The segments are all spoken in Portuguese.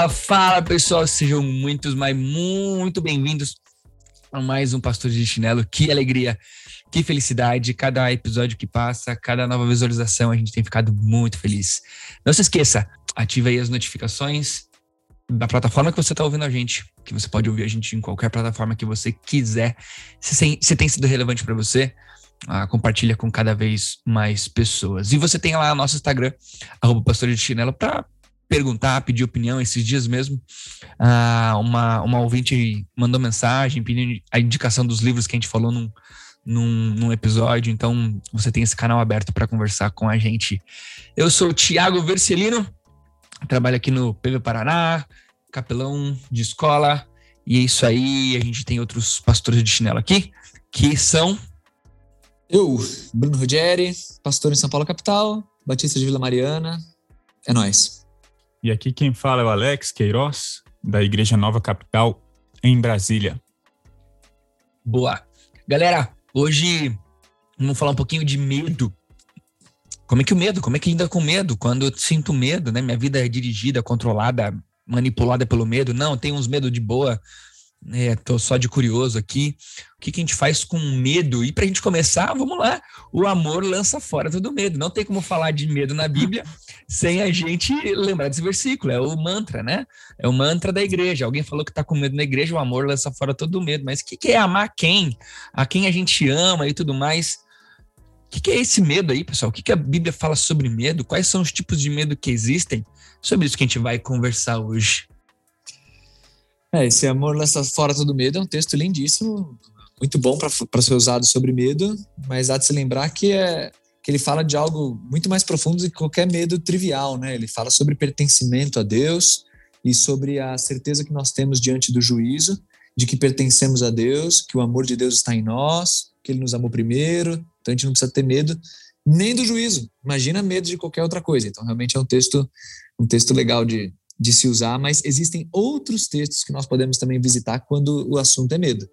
Fala, fala pessoal, sejam muitos, mas muito bem-vindos a mais um Pastor de Chinelo. Que alegria, que felicidade. Cada episódio que passa, cada nova visualização, a gente tem ficado muito feliz. Não se esqueça, ative aí as notificações da plataforma que você está ouvindo a gente, que você pode ouvir a gente em qualquer plataforma que você quiser. Se, tem sido relevante para você, ah, compartilha com cada vez mais pessoas. E você tem lá nosso Instagram, arroba Pastor de Chinelo, para perguntar, pedir opinião. Esses dias mesmo, ah, uma, uma ouvinte mandou mensagem pedindo a indicação dos livros que a gente falou num, num, num episódio. Então, você tem esse canal aberto para conversar com a gente. Eu sou o Tiago Vercelino, trabalho aqui no PV Paraná, capelão de escola. E é isso aí. A gente tem outros pastores de chinelo aqui, que são. Eu, Bruno Ruggeri, pastor em São Paulo, capital, Batista de Vila Mariana. É nós. E aqui quem fala é o Alex Queiroz, da Igreja Nova Capital, em Brasília. Boa. Galera, hoje vamos falar um pouquinho de medo. Como é que o medo? Como é que lida com medo? Quando eu sinto medo, né? Minha vida é dirigida, controlada, manipulada pelo medo. Não, tem uns medos de boa, é, tô só de curioso aqui. O que, que a gente faz com medo? E para a gente começar, vamos lá. O amor lança fora todo medo. Não tem como falar de medo na Bíblia sem a gente lembrar desse versículo. É o mantra, né? É o mantra da igreja. Alguém falou que tá com medo na igreja, o amor lança fora todo medo. Mas o que, que é amar quem? A quem a gente ama e tudo mais. O que, que é esse medo aí, pessoal? O que, que a Bíblia fala sobre medo? Quais são os tipos de medo que existem? Sobre isso que a gente vai conversar hoje. É, esse Amor Lança Fora Todo Medo é um texto lindíssimo, muito bom para ser usado sobre medo, mas há de se lembrar que, é, que ele fala de algo muito mais profundo do que qualquer medo trivial, né? Ele fala sobre pertencimento a Deus e sobre a certeza que nós temos diante do juízo, de que pertencemos a Deus, que o amor de Deus está em nós, que Ele nos amou primeiro, então a gente não precisa ter medo nem do juízo. Imagina medo de qualquer outra coisa. Então realmente é um texto um texto legal de, de se usar, mas existem outros textos que nós podemos também visitar quando o assunto é medo.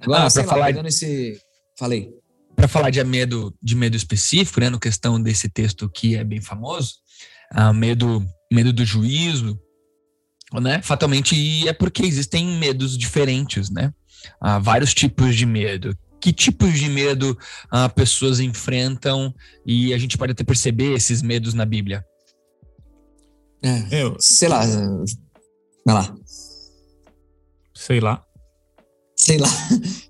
Agora, ah, para falar esse, falei. Para falar de medo, de medo específico, né, no questão desse texto que é bem famoso, ah, medo, medo do juízo, né? Fatalmente é porque existem medos diferentes, né? Há vários tipos de medo. Que tipos de medo ah, pessoas enfrentam e a gente pode até perceber esses medos na Bíblia? É, eu, sei lá. Vai lá. Sei lá. Sei lá.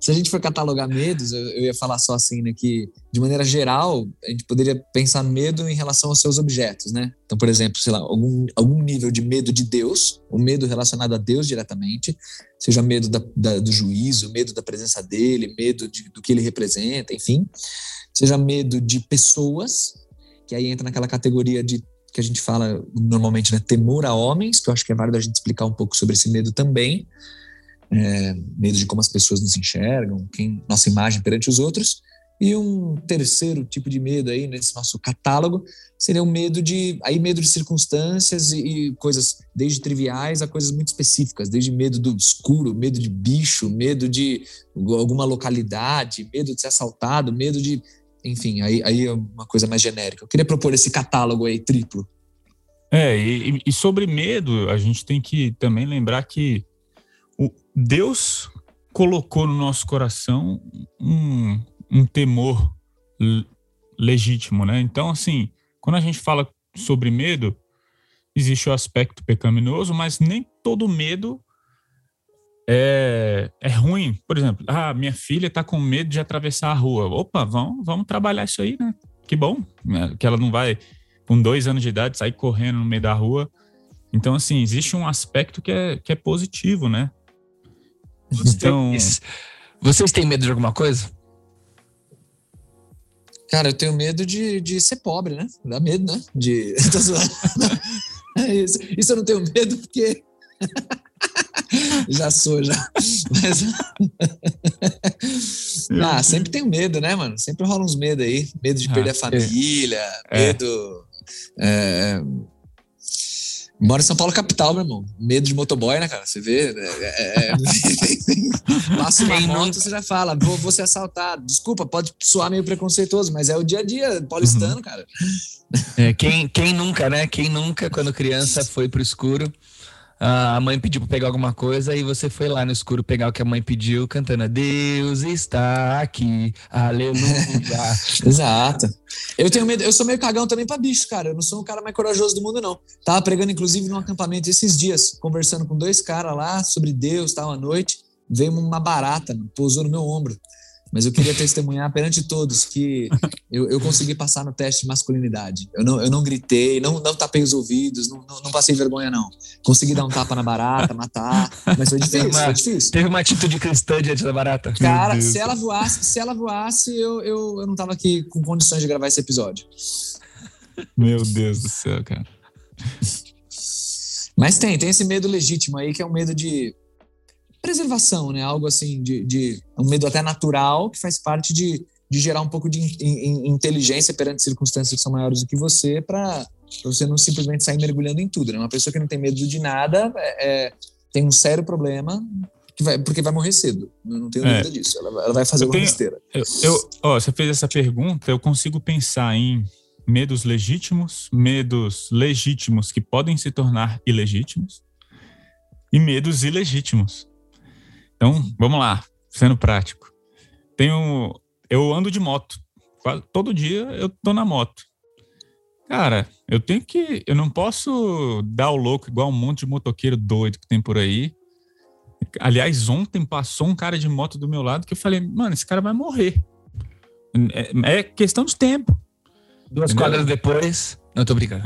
Se a gente for catalogar medos, eu, eu, ia falar só assim, né? Que, de maneira geral, a gente poderia pensar medo em relação aos seus objetos, né? Então, por exemplo, sei lá, algum, algum nível de medo de Deus, o medo relacionado a Deus diretamente, seja medo da, da, do juízo, medo da presença dele, medo de, do que ele representa, enfim. Seja medo de pessoas, que aí entra naquela categoria de que a gente fala normalmente, né, temor a homens, que eu acho que é válido a gente explicar um pouco sobre esse medo também, é, medo de como as pessoas nos enxergam, quem nossa imagem perante os outros, e um terceiro tipo de medo aí nesse nosso catálogo seria o medo de aí medo de circunstâncias e, e coisas desde triviais a coisas muito específicas, desde medo do escuro, medo de bicho, medo de alguma localidade, medo de ser assaltado, medo de enfim, aí, aí é uma coisa mais genérica. Eu queria propor esse catálogo aí triplo. É, e, e sobre medo, a gente tem que também lembrar que o Deus colocou no nosso coração um, um temor legítimo, né? Então, assim, quando a gente fala sobre medo, existe o aspecto pecaminoso, mas nem todo medo é, é ruim. Por exemplo, ah, minha filha está com medo de atravessar a rua. Opa, vamos, vamos trabalhar isso aí, né? Que bom, né? que ela não vai, com dois anos de idade, sair correndo no meio da rua. Então, assim, existe um aspecto que é, que é positivo, né? Então... Vocês têm medo de alguma coisa? Cara, eu tenho medo de, de ser pobre, né? Dá medo, né? De. É isso. Isso eu não tenho medo porque. já sou, já. Mas... ah, sempre tenho medo, né, mano? Sempre rola uns medos aí. Medo de perder ah, a família, é. medo. É, Moro em São Paulo, capital, meu irmão. Medo de motoboy, né, cara? Você vê. É, é, é passa uma moto, você já fala, vou, vou ser assaltado. Desculpa, pode soar meio preconceituoso, mas é o dia a dia paulistano, uhum. cara. É, quem, quem nunca, né? Quem nunca, quando criança, foi pro escuro a mãe pediu para pegar alguma coisa e você foi lá no escuro pegar o que a mãe pediu, cantando Deus está aqui, aleluia. Exato. Eu tenho medo, eu sou meio cagão também para bicho, cara. Eu não sou o cara mais corajoso do mundo, não. Tava pregando, inclusive, num acampamento esses dias, conversando com dois caras lá sobre Deus, tal, à noite. Veio uma barata, pousou no meu ombro. Mas eu queria testemunhar perante todos que eu, eu consegui passar no teste de masculinidade. Eu não, eu não gritei, não, não tapei os ouvidos, não, não, não passei vergonha, não. Consegui dar um tapa na barata, matar, mas foi difícil, uma, foi difícil. Teve uma atitude cristã diante da barata. Cara, se ela voasse, se ela voasse, eu, eu, eu não tava aqui com condições de gravar esse episódio. Meu Deus do céu, cara. Mas tem, tem esse medo legítimo aí, que é um medo de preservação, né? Algo assim de, de um medo até natural que faz parte de, de gerar um pouco de in, in, inteligência perante circunstâncias que são maiores do que você para você não simplesmente sair mergulhando em tudo, né? Uma pessoa que não tem medo de nada é, é tem um sério problema que vai, porque vai morrer cedo. Não tenho é. dúvida disso. Ela, ela vai fazer uma besteira. Eu, eu, ó, você fez essa pergunta, eu consigo pensar em medos legítimos, medos legítimos que podem se tornar ilegítimos e medos ilegítimos. Então, vamos lá, sendo prático. Tenho, eu ando de moto. Todo dia eu tô na moto. Cara, eu tenho que. Eu não posso dar o louco igual um monte de motoqueiro doido que tem por aí. Aliás, ontem passou um cara de moto do meu lado que eu falei, mano, esse cara vai morrer. É, é questão de tempo. Duas Entendeu? quadras depois. Não, tô brincando.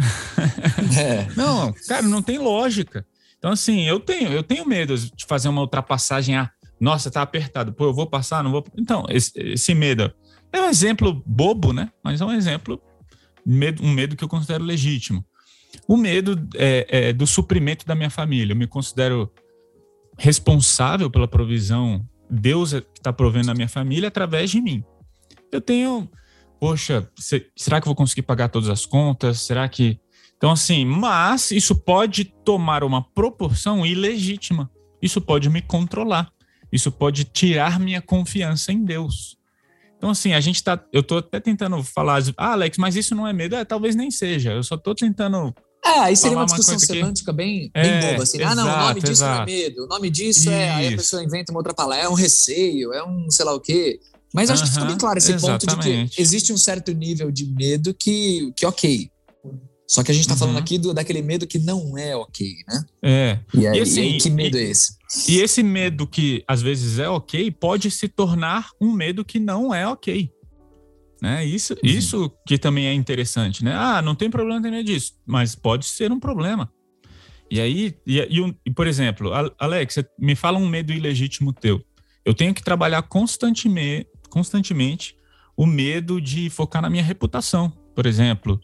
é. Não, cara, não tem lógica. Então, assim, eu tenho, eu tenho medo de fazer uma ultrapassagem. Ah, nossa, tá apertado. Pô, eu vou passar, não vou. Então, esse, esse medo é um exemplo bobo, né? Mas é um exemplo, medo, um medo que eu considero legítimo. O medo é, é do suprimento da minha família. Eu me considero responsável pela provisão. Deus é está provendo a minha família através de mim. Eu tenho, poxa, será que eu vou conseguir pagar todas as contas? Será que então, assim, mas isso pode tomar uma proporção ilegítima. Isso pode me controlar. Isso pode tirar minha confiança em Deus. Então, assim, a gente tá. Eu tô até tentando falar, ah, Alex, mas isso não é medo? É, talvez nem seja. Eu só tô tentando. É, aí seria uma discussão uma semântica que... bem, bem é, boba, assim. Exato, ah, não, o nome disso exato. não é medo. O nome disso isso. é. Aí a pessoa inventa uma outra palavra. É um receio, é um sei lá o quê. Mas acho uh -huh, que ficou bem claro esse exatamente. ponto de que existe um certo nível de medo que, que ok, só que a gente está uhum. falando aqui do, daquele medo que não é ok, né? É. E, aí, e, assim, e aí, que medo e, é esse? E esse medo que às vezes é ok pode se tornar um medo que não é ok. Né? Isso, uhum. isso que também é interessante, né? Ah, não tem problema ter medo disso, mas pode ser um problema. E aí, e, e, e por exemplo, Alex, me fala um medo ilegítimo teu. Eu tenho que trabalhar constantemente, constantemente o medo de focar na minha reputação, por exemplo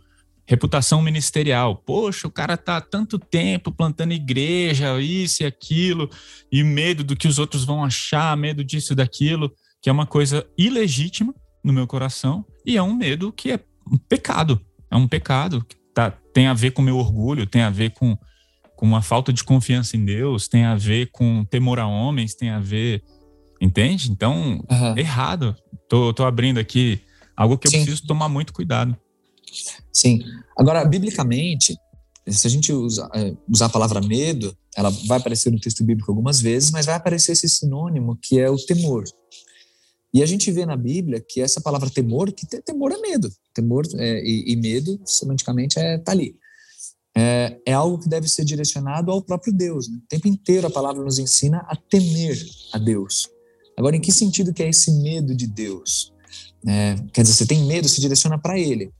reputação ministerial. Poxa, o cara tá há tanto tempo plantando igreja, isso e aquilo, e medo do que os outros vão achar, medo disso e daquilo, que é uma coisa ilegítima no meu coração, e é um medo que é um pecado. É um pecado que tá, tem a ver com meu orgulho, tem a ver com, com uma falta de confiança em Deus, tem a ver com temor a homens, tem a ver. Entende? Então, uhum. errado. Tô, tô abrindo aqui algo que eu Sim. preciso tomar muito cuidado. Sim. Agora, biblicamente, se a gente usa, é, usar a palavra medo, ela vai aparecer no texto bíblico algumas vezes, mas vai aparecer esse sinônimo que é o temor. E a gente vê na Bíblia que essa palavra temor, que temor é medo. Temor é, e, e, medo, semanticamente, é tá ali. É, é, algo que deve ser direcionado ao próprio Deus. Né? O tempo inteiro a palavra nos ensina a temer a Deus. Agora, em que sentido que é esse medo de Deus? É, quer dizer, você tem medo, se direciona para Ele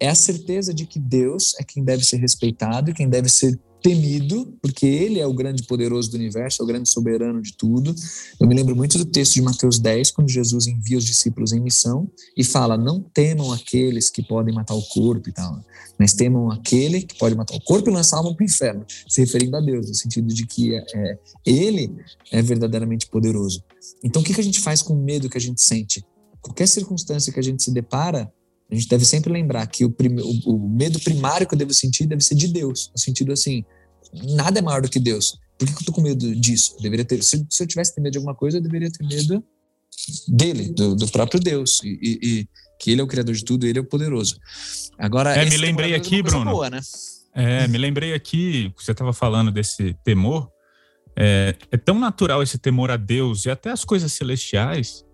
é a certeza de que Deus é quem deve ser respeitado e quem deve ser temido, porque ele é o grande poderoso do universo, é o grande soberano de tudo. Eu me lembro muito do texto de Mateus 10, quando Jesus envia os discípulos em missão e fala: Não temam aqueles que podem matar o corpo e tal, mas temam aquele que pode matar o corpo e lançar a para o inferno, se referindo a Deus, no sentido de que é, é, ele é verdadeiramente poderoso. Então, o que, que a gente faz com o medo que a gente sente? Qualquer circunstância que a gente se depara, a gente deve sempre lembrar que o, prime, o, medo primário que eu devo sentir deve ser de Deus, no sentido assim, nada é maior do que Deus. Por que, eu tô com medo disso? Eu deveria ter, se, se eu tivesse medo de alguma coisa, eu deveria ter medo dele, do, do próprio Deus, e, e, e, que ele é o criador de tudo, ele é o poderoso. Agora, é, me lembrei aqui, Bruno. Boa, né? É, me lembrei aqui, você estava falando desse temor. É, é tão natural esse temor a Deus e até as coisas celestiais que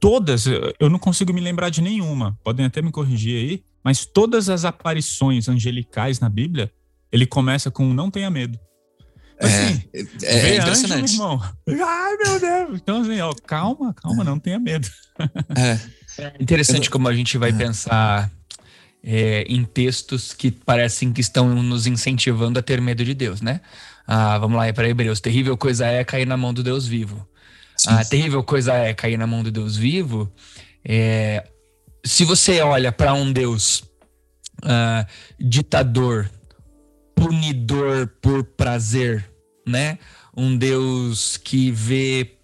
todas, eu não consigo me lembrar de nenhuma, podem até me corrigir aí, mas todas as aparições angelicais na Bíblia, ele começa com não tenha medo. É, assim, é, é, é impressionante. Anjo, irmão. Ai, meu Deus. Então, assim, ó, calma, calma, não tenha medo. É. é interessante como a gente vai é. pensar é, em textos que parecem que estão nos incentivando a ter medo de Deus, né? Ah, vamos lá, é para Hebreus. Terrível coisa é cair na mão do Deus vivo. A terrível coisa é cair na mão do Deus vivo. É, se você olha para um Deus uh, ditador, punidor por prazer, né? Um Deus que vê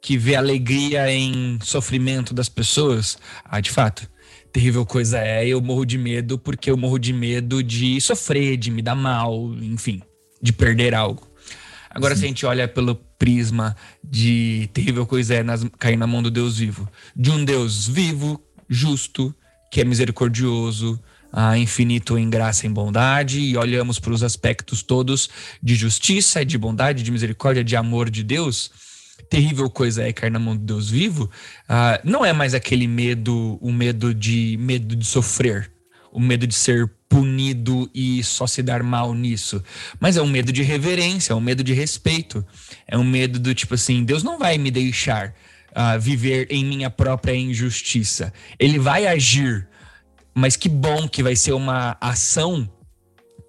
que vê alegria em sofrimento das pessoas, ah, de fato, terrível coisa é, eu morro de medo porque eu morro de medo de sofrer, de me dar mal, enfim, de perder algo. Agora, Sim. se a gente olha pelo prisma de terrível coisa é nas, cair na mão do Deus vivo, de um Deus vivo, justo, que é misericordioso, ah, infinito em graça e em bondade, e olhamos para os aspectos todos de justiça, de bondade, de misericórdia, de amor de Deus, terrível coisa é cair na mão do Deus vivo, ah, não é mais aquele medo, o medo de medo de sofrer, o medo de ser punido e só se dar mal nisso. Mas é um medo de reverência, é um medo de respeito. É um medo do tipo assim: Deus não vai me deixar uh, viver em minha própria injustiça. Ele vai agir, mas que bom que vai ser uma ação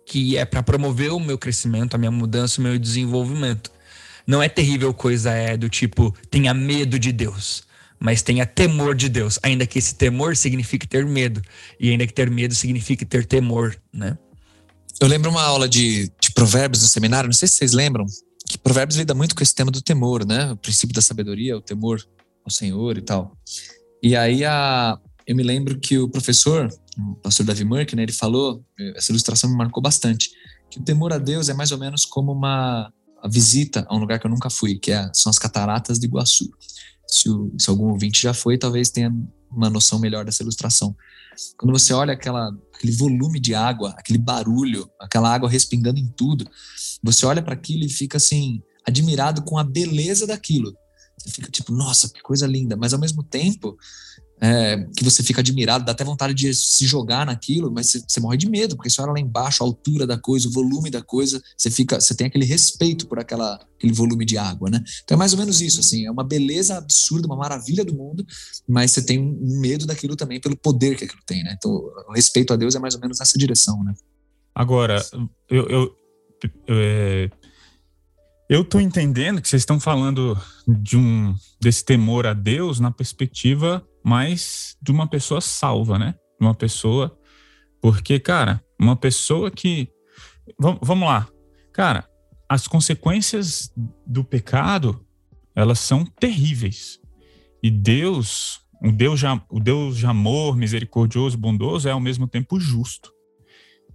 que é para promover o meu crescimento, a minha mudança, o meu desenvolvimento. Não é terrível coisa é do tipo, tenha medo de Deus mas tenha temor de Deus, ainda que esse temor signifique ter medo, e ainda que ter medo signifique ter temor, né? Eu lembro uma aula de, de provérbios no seminário, não sei se vocês lembram, que provérbios lida muito com esse tema do temor, né? O princípio da sabedoria, o temor ao Senhor e tal. E aí a, eu me lembro que o professor, o pastor Davi Merck, né, ele falou, essa ilustração me marcou bastante, que o temor a Deus é mais ou menos como uma visita a um lugar que eu nunca fui, que é, são as cataratas de Iguaçu se, o, se algum ouvinte já foi, talvez tenha uma noção melhor dessa ilustração. Quando você olha aquela, aquele volume de água, aquele barulho, aquela água respingando em tudo, você olha para aquilo e fica assim, admirado com a beleza daquilo. Você fica tipo, nossa, que coisa linda. Mas ao mesmo tempo, é, que você fica admirado, dá até vontade de se jogar naquilo, mas você, você, morre de medo, porque você olha lá embaixo, a altura da coisa, o volume da coisa, você fica, você tem aquele respeito por aquela, aquele volume de água, né? Então é mais ou menos isso, assim, é uma beleza absurda, uma maravilha do mundo, mas você tem um medo daquilo também pelo poder que aquilo tem, né? Então o respeito a Deus é mais ou menos nessa direção, né? Agora, eu, eu, eu é, eu estou entendendo que vocês estão falando de um desse temor a Deus na perspectiva mais de uma pessoa salva, né? Uma pessoa. Porque, cara, uma pessoa que. Vamos, vamos lá. Cara, as consequências do pecado, elas são terríveis. E Deus, o Deus, o Deus de amor, misericordioso, bondoso, é ao mesmo tempo justo.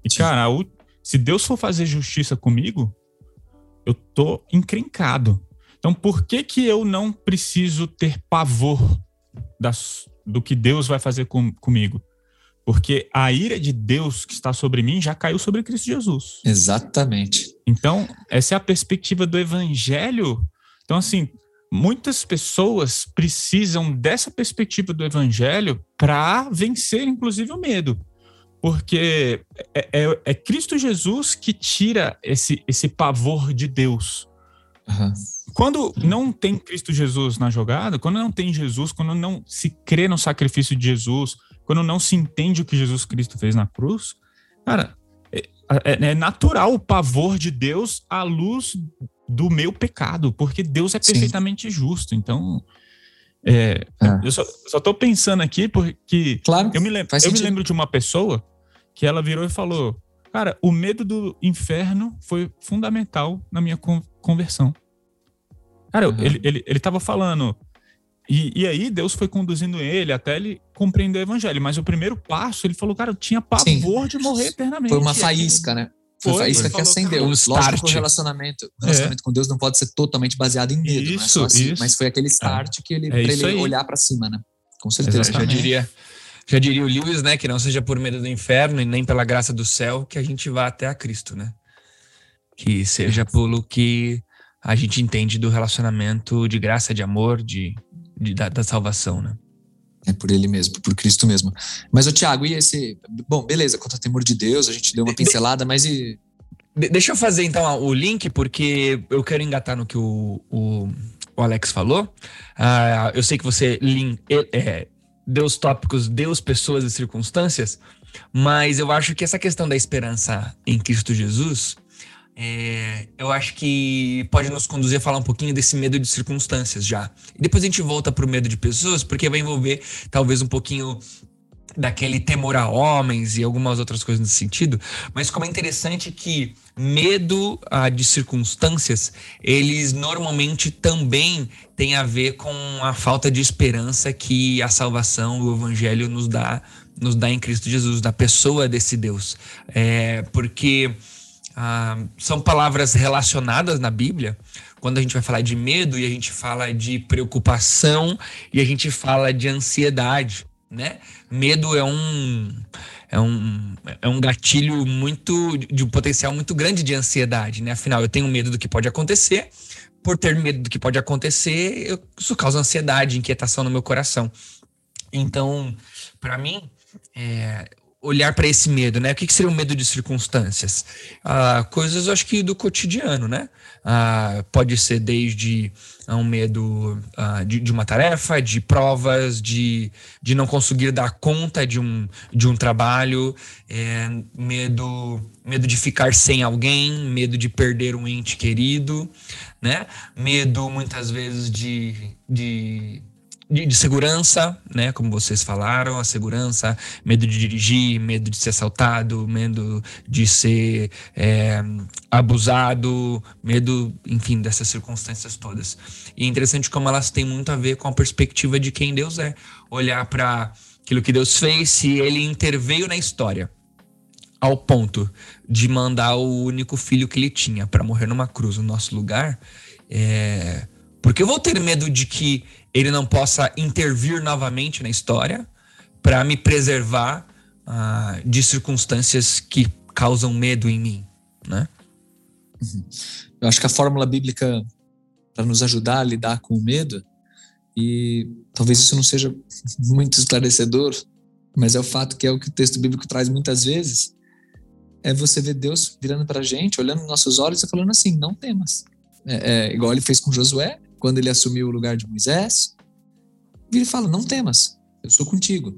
E, cara, se Deus for fazer justiça comigo, eu tô encrencado. Então, por que que eu não preciso ter pavor das, do que Deus vai fazer com, comigo? Porque a ira de Deus que está sobre mim já caiu sobre Cristo Jesus. Exatamente. Então, essa é a perspectiva do evangelho. Então, assim, muitas pessoas precisam dessa perspectiva do evangelho para vencer, inclusive, o medo porque é, é, é, Cristo Jesus que tira esse, esse pavor de Deus. Uhum. Quando não tem Cristo Jesus na jogada, quando não tem Jesus, quando não se crê no sacrifício de Jesus, quando não se entende o que Jesus Cristo fez na cruz, cara, é, é, é natural o pavor de Deus à luz do meu pecado, porque Deus é perfeitamente Sim. justo. Então, é, é. eu só, só tô pensando aqui porque claro, eu, me, lembro, eu me lembro de uma pessoa que ela virou e falou: Cara, o medo do inferno foi fundamental na minha conversão. Cara, uhum. ele, ele, ele tava falando. E, e aí Deus foi conduzindo ele até ele compreender o evangelho. Mas o primeiro passo, ele falou, cara, eu tinha pavor Sim. de morrer eternamente. Foi uma faísca, né? Foi, foi faísca que acendeu. Um Lógico que o relacionamento, o relacionamento é. com Deus não pode ser totalmente baseado em medo, isso, assim, mas foi aquele start é. que ele, é pra ele olhar para cima, né? Com certeza. Já diria, já diria o Lewis, né, que não seja por medo do inferno e nem pela graça do céu que a gente vá até a Cristo, né? Que seja pelo que a gente entende do relacionamento de graça, de amor, de, de da, da, salvação, né? É por ele mesmo, por Cristo mesmo. Mas o Tiago, e esse. Bom, beleza, quanto ao temor de Deus, a gente deu uma pincelada, mas e. Deixa eu fazer então o link, porque eu quero engatar no que o, o, o Alex falou. Uh, eu sei que você link, é, deu os tópicos, Deus, pessoas e circunstâncias, mas eu acho que essa questão da esperança em Cristo Jesus é, eu acho que pode nos conduzir a falar um pouquinho desse medo de circunstâncias já. E depois a gente volta para o medo de pessoas, porque vai envolver talvez um pouquinho daquele temor a homens e algumas outras coisas nesse sentido. Mas como é interessante que medo ah, de circunstâncias, eles normalmente também têm a ver com a falta de esperança que a salvação, o evangelho nos dá, nos dá em Cristo Jesus, da pessoa desse Deus. É, porque ah, são palavras relacionadas na Bíblia. Quando a gente vai falar de medo e a gente fala de preocupação e a gente fala de ansiedade, né? Medo é um é um, é um gatilho muito de um potencial muito grande de ansiedade, né? Afinal, eu tenho medo do que pode acontecer. Por ter medo do que pode acontecer, eu, isso causa ansiedade, inquietação no meu coração. Então, para mim, é, olhar para esse medo, né? O que, que, seria o medo de circunstâncias? Ah, coisas, acho que do cotidiano, né? Ah, pode ser desde ah, um medo ah, de, de, uma tarefa, de provas, de, de não conseguir dar conta de um, de um trabalho, é, medo, medo de ficar sem alguém, medo de perder um ente querido, né? Medo, muitas vezes, de, de de, de, segurança, né? Como vocês falaram, a segurança, medo de dirigir, medo de ser assaltado, medo de ser é, abusado, medo, enfim, dessas circunstâncias todas. E é interessante como elas têm muito a ver com a perspectiva de quem Deus é. Olhar para aquilo que Deus fez, se ele interveio na história ao ponto de mandar o único filho que ele tinha para morrer numa cruz no nosso lugar, é... porque eu vou ter medo de que ele não possa intervir novamente na história para me preservar uh, de circunstâncias que causam medo em mim, né? Uhum. Eu acho que a fórmula bíblica para nos ajudar a lidar com o medo e talvez isso não seja muito esclarecedor, mas é o fato que é o que o texto bíblico traz muitas vezes, é você ver Deus virando para a gente, olhando nos nossos olhos e falando assim, não temas. É, é, igual ele fez com Josué, quando ele assumiu o lugar de Moisés, ele fala: Não temas, eu sou contigo.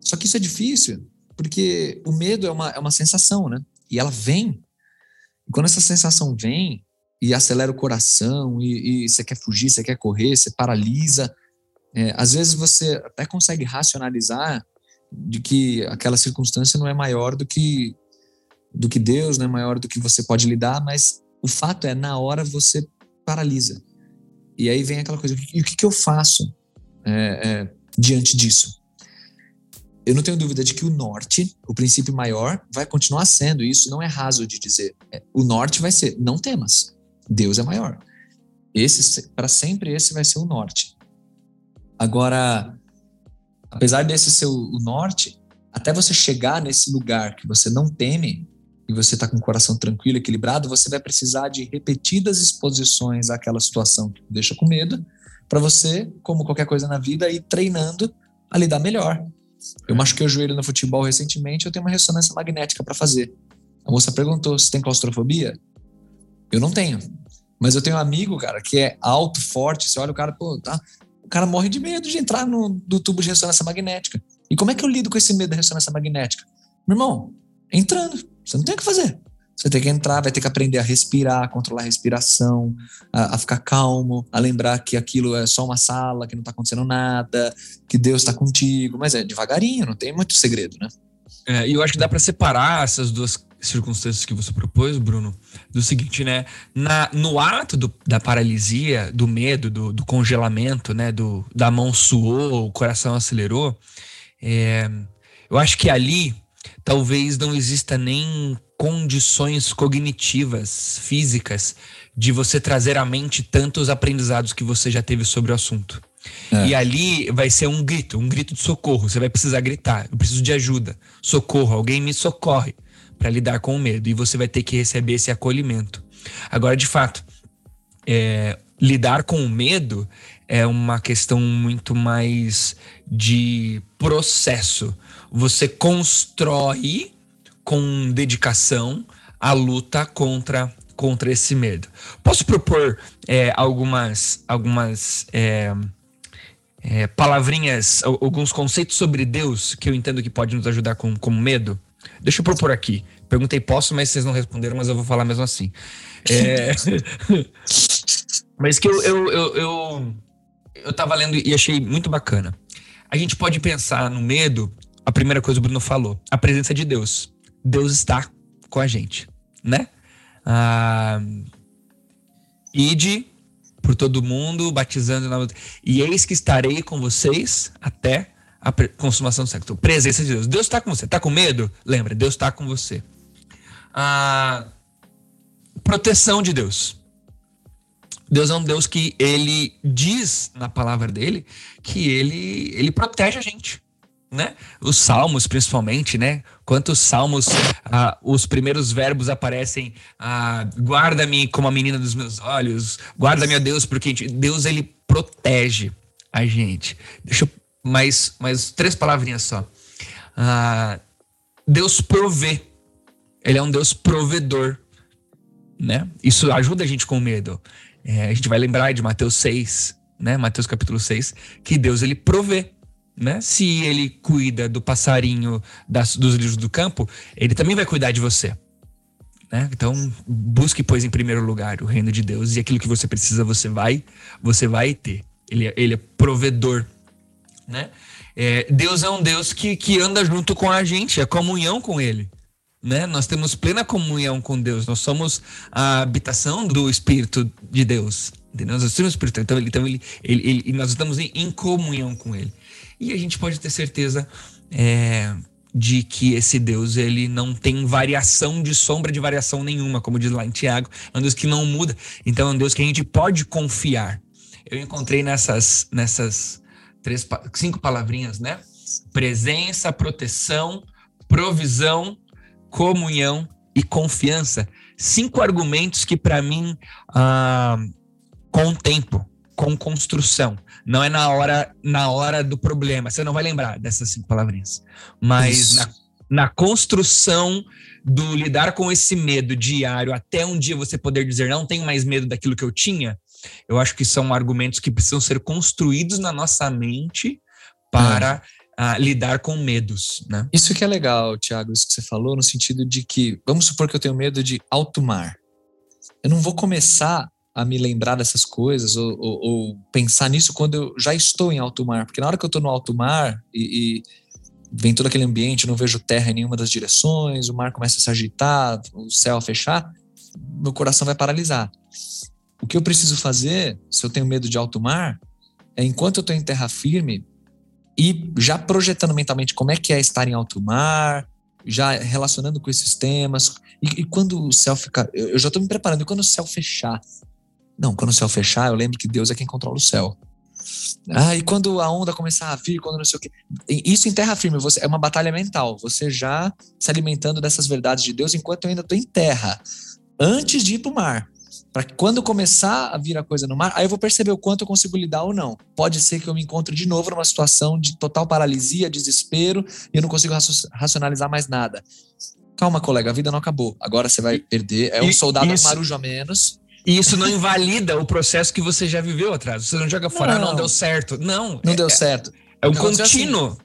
Só que isso é difícil, porque o medo é uma, é uma sensação, né? E ela vem. E quando essa sensação vem e acelera o coração, e, e você quer fugir, você quer correr, você paralisa. É, às vezes você até consegue racionalizar de que aquela circunstância não é maior do que do que Deus, não é maior do que você pode lidar, mas o fato é, na hora você paralisa. E aí vem aquela coisa, e o que, que eu faço é, é, diante disso? Eu não tenho dúvida de que o norte, o princípio maior, vai continuar sendo, isso não é raso de dizer. É, o norte vai ser, não temas, Deus é maior. Esse, para sempre, esse vai ser o norte. Agora, apesar desse ser o norte, até você chegar nesse lugar que você não teme, e você está com o coração tranquilo, equilibrado, você vai precisar de repetidas exposições àquela situação que deixa com medo, para você, como qualquer coisa na vida, ir treinando a lidar melhor. Eu machuquei o joelho no futebol recentemente, eu tenho uma ressonância magnética para fazer. A moça perguntou se tem claustrofobia. Eu não tenho. Mas eu tenho um amigo, cara, que é alto, forte. Você olha o cara, pô, tá. O cara morre de medo de entrar no do tubo de ressonância magnética. E como é que eu lido com esse medo da ressonância magnética? Meu irmão, entrando. Você não tem o que fazer. Você tem que entrar, vai ter que aprender a respirar, a controlar a respiração, a, a, ficar calmo, a lembrar que aquilo é só uma sala, que não está acontecendo nada, que Deus está contigo. Mas é devagarinho, não tem muito segredo, né? É, e eu acho que dá para separar essas duas circunstâncias que você propôs, Bruno, do seguinte, né? Na, no ato do, da paralisia, do medo, do, do, congelamento, né? Do, da mão suou, o coração acelerou. É, eu acho que ali talvez não exista nem condições cognitivas, físicas, de você trazer à mente tantos aprendizados que você já teve sobre o assunto. É. E ali vai ser um grito, um grito de socorro. Você vai precisar gritar. Eu preciso de ajuda. Socorro, alguém me socorre para lidar com o medo. E você vai ter que receber esse acolhimento. Agora, de fato, é, lidar com o medo é uma questão muito mais de processo. Você constrói com dedicação a luta contra contra esse medo. Posso propor é, algumas algumas é, é, palavrinhas, alguns conceitos sobre Deus que eu entendo que pode nos ajudar com, com medo? Deixa eu propor aqui. Perguntei posso, mas vocês não responderam, mas eu vou falar mesmo assim. É... mas que eu, eu, eu, eu, eu tava lendo e achei muito bacana. A gente pode pensar no medo, a primeira coisa o Bruno falou, a presença de Deus. Deus está com a gente, né? Ah, ide por todo mundo, batizando na... e eis que estarei com vocês até a consumação do século. Presença de Deus. Deus está com você. Está com medo? Lembra, Deus está com você. A proteção de Deus. Deus é um Deus que ele diz na palavra dele que ele, ele protege a gente. Né? Os salmos, principalmente, né? Quantos salmos ah, os primeiros verbos aparecem? Ah, guarda-me como a menina dos meus olhos, guarda-me, Deus, porque Deus ele protege a gente. Deixa eu mais, mais três palavrinhas só. Ah, Deus provê. Ele é um Deus provedor. Né? Isso ajuda a gente com medo. É, a gente vai lembrar de Mateus 6, né? Mateus capítulo 6, que Deus ele provê. Né? Se ele cuida do passarinho das, dos livros do campo, ele também vai cuidar de você. Né? Então, busque, pois, em primeiro lugar o reino de Deus e aquilo que você precisa, você vai, você vai ter. Ele, é, ele é provedor né? É, Deus é um Deus que, que anda junto com a gente, é comunhão com Ele. Né? Nós temos plena comunhão com Deus, nós somos a habitação do Espírito de Deus. Entendeu? Nós temos Espírito, então, ele, então ele, ele, ele, nós estamos em, em, comunhão com Ele. E a gente pode ter certeza é, de que esse Deus ele não tem variação de sombra de variação nenhuma, como diz lá em Tiago, é um Deus que não muda. Então é um Deus que a gente pode confiar. Eu encontrei nessas, nessas três, cinco palavrinhas, né? Presença, proteção, provisão, comunhão e confiança. Cinco argumentos que, para mim, ah, com o tempo, com construção, não é na hora, na hora do problema. Você não vai lembrar dessas cinco palavrinhas, mas na, na construção do lidar com esse medo diário até um dia você poder dizer não tenho mais medo daquilo que eu tinha, eu acho que são argumentos que precisam ser construídos na nossa mente para é. uh, lidar com medos, né? Isso que é legal, Tiago, isso que você falou, no sentido de que, vamos supor que eu tenho medo de alto mar. Eu não vou começar a me lembrar dessas coisas ou, ou, ou, pensar nisso quando eu já estou em alto mar, porque na hora que eu estou no alto mar e, e vem todo aquele ambiente, eu não vejo terra em nenhuma das direções, o mar começa a se agitar, o céu a fechar, meu coração vai paralisar. O que eu preciso fazer, se eu tenho medo de alto mar, é enquanto eu estou em terra firme, e já projetando mentalmente como é que é estar em alto mar, já relacionando com esses temas. E, e quando o céu ficar. Eu já estou me preparando. E quando o céu fechar? Não, quando o céu fechar, eu lembro que Deus é quem controla o céu. Ah, e quando a onda começar a vir, quando não sei o quê. Isso em terra firme, você, é uma batalha mental. Você já se alimentando dessas verdades de Deus enquanto eu ainda estou em terra. Antes de ir para o mar para que quando começar a vir a coisa no mar, aí eu vou perceber o quanto eu consigo lidar ou não. Pode ser que eu me encontre de novo numa situação de total paralisia, desespero, e eu não consigo racionalizar mais nada. Calma, colega, a vida não acabou. Agora você vai perder. É um soldado isso, marujo a menos. E isso não invalida o processo que você já viveu atrás. Você não joga fora, não, não deu certo. Não. Não é, deu certo. É um contínuo. Assim.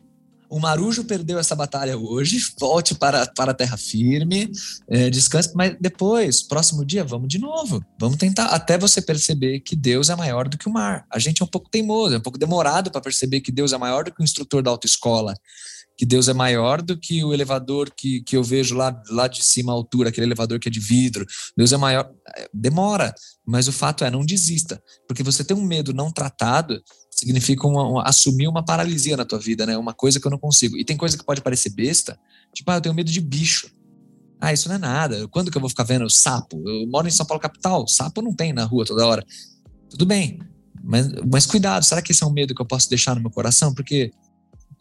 o Marujo perdeu essa batalha hoje, volte para, para a terra firme, é, descanse, mas depois, próximo dia, vamos de novo. Vamos tentar, até você perceber que Deus é maior do que o mar. A gente é um pouco teimoso, é um pouco demorado para perceber que Deus é maior do que o instrutor da autoescola que Deus é maior do que o elevador que, que eu vejo lá, lá de cima à altura, aquele elevador que é de vidro. Deus é maior. É, demora, mas o fato é, não desista. Porque você ter um medo não tratado significa assumir uma paralisia na tua vida, né? Uma coisa que eu não consigo. E tem coisa que pode parecer besta, tipo, ah, eu tenho medo de bicho. Ah, isso não é nada. Quando que eu vou ficar vendo sapo? Eu moro em São Paulo capital, sapo não tem na rua toda hora. Tudo bem, mas, mas cuidado, será que esse é um medo que eu posso deixar no meu coração? Porque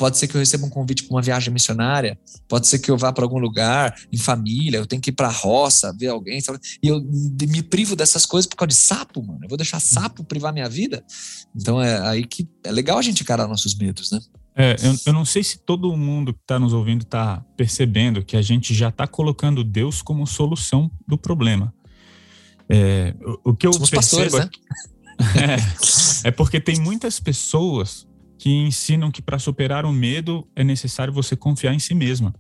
pode ser que eu receba um convite para uma viagem missionária, pode ser que eu vá para algum lugar em família, eu tenho que ir para a roça, ver alguém, sabe? e eu me privo dessas coisas por causa de sapo, mano. Eu vou deixar sapo privar minha vida? Então é aí que é legal a gente encarar nossos medos, né? É, eu, eu não sei se todo mundo que está nos ouvindo está percebendo que a gente já está colocando Deus como solução do problema. É, o, o que eu Somos percebo pastores, né? é, é porque tem muitas pessoas que ensinam que para superar o medo é necessário você confiar em si mesma.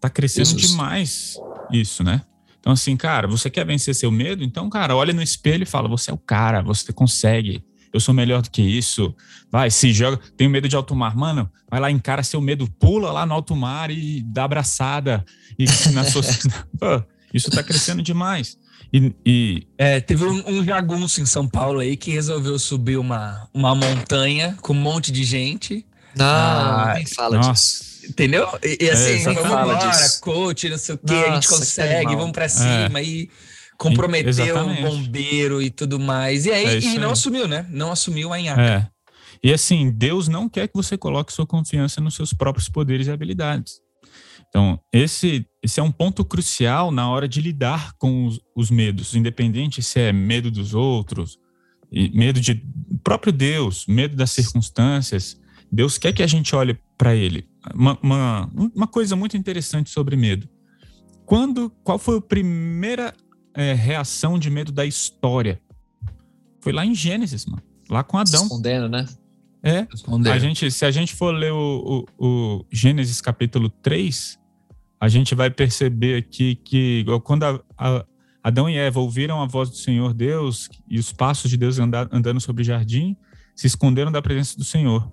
Tá crescendo Jesus. demais isso, né? Então, assim, cara, você quer vencer seu medo? Então, cara, olha no espelho e fala: você é o cara, você consegue. Eu sou melhor do que isso. Vai, se joga. Tenho medo de alto mar. Mano, vai lá, encara seu medo, pula lá no alto mar e dá abraçada. E na sua... Pô, isso tá crescendo demais. E, e... É, teve um, um, jagunço em São Paulo aí que resolveu subir uma, uma montanha com um monte de gente. Não, ah, nem fala nossa. disso. Entendeu? E, e assim, é, vamos embora, coach, não sei o quê, nossa, a gente consegue, vamos pra cima é. e comprometeu um bombeiro e tudo mais. E aí, é e não aí. assumiu, né? Não assumiu a Inhaca. É. E assim, Deus não quer que você coloque sua confiança nos seus próprios poderes e habilidades. Então, esse, esse é um ponto crucial na hora de lidar com os, os medos, independente se é medo dos outros, medo de próprio Deus, medo das circunstâncias. Deus quer que a gente olhe para Ele. Uma, uma, uma, coisa muito interessante sobre medo. Quando, qual foi a primeira é, reação de medo da história? Foi lá em Gênesis, mano. Lá com Adão. Respondendo, né? É. A gente, se a gente for ler o, o, o, Gênesis capítulo 3, a gente vai perceber aqui que quando a, a, Adão e Eva ouviram a voz do Senhor Deus e os passos de Deus andar, andando sobre o jardim, se esconderam da presença do Senhor.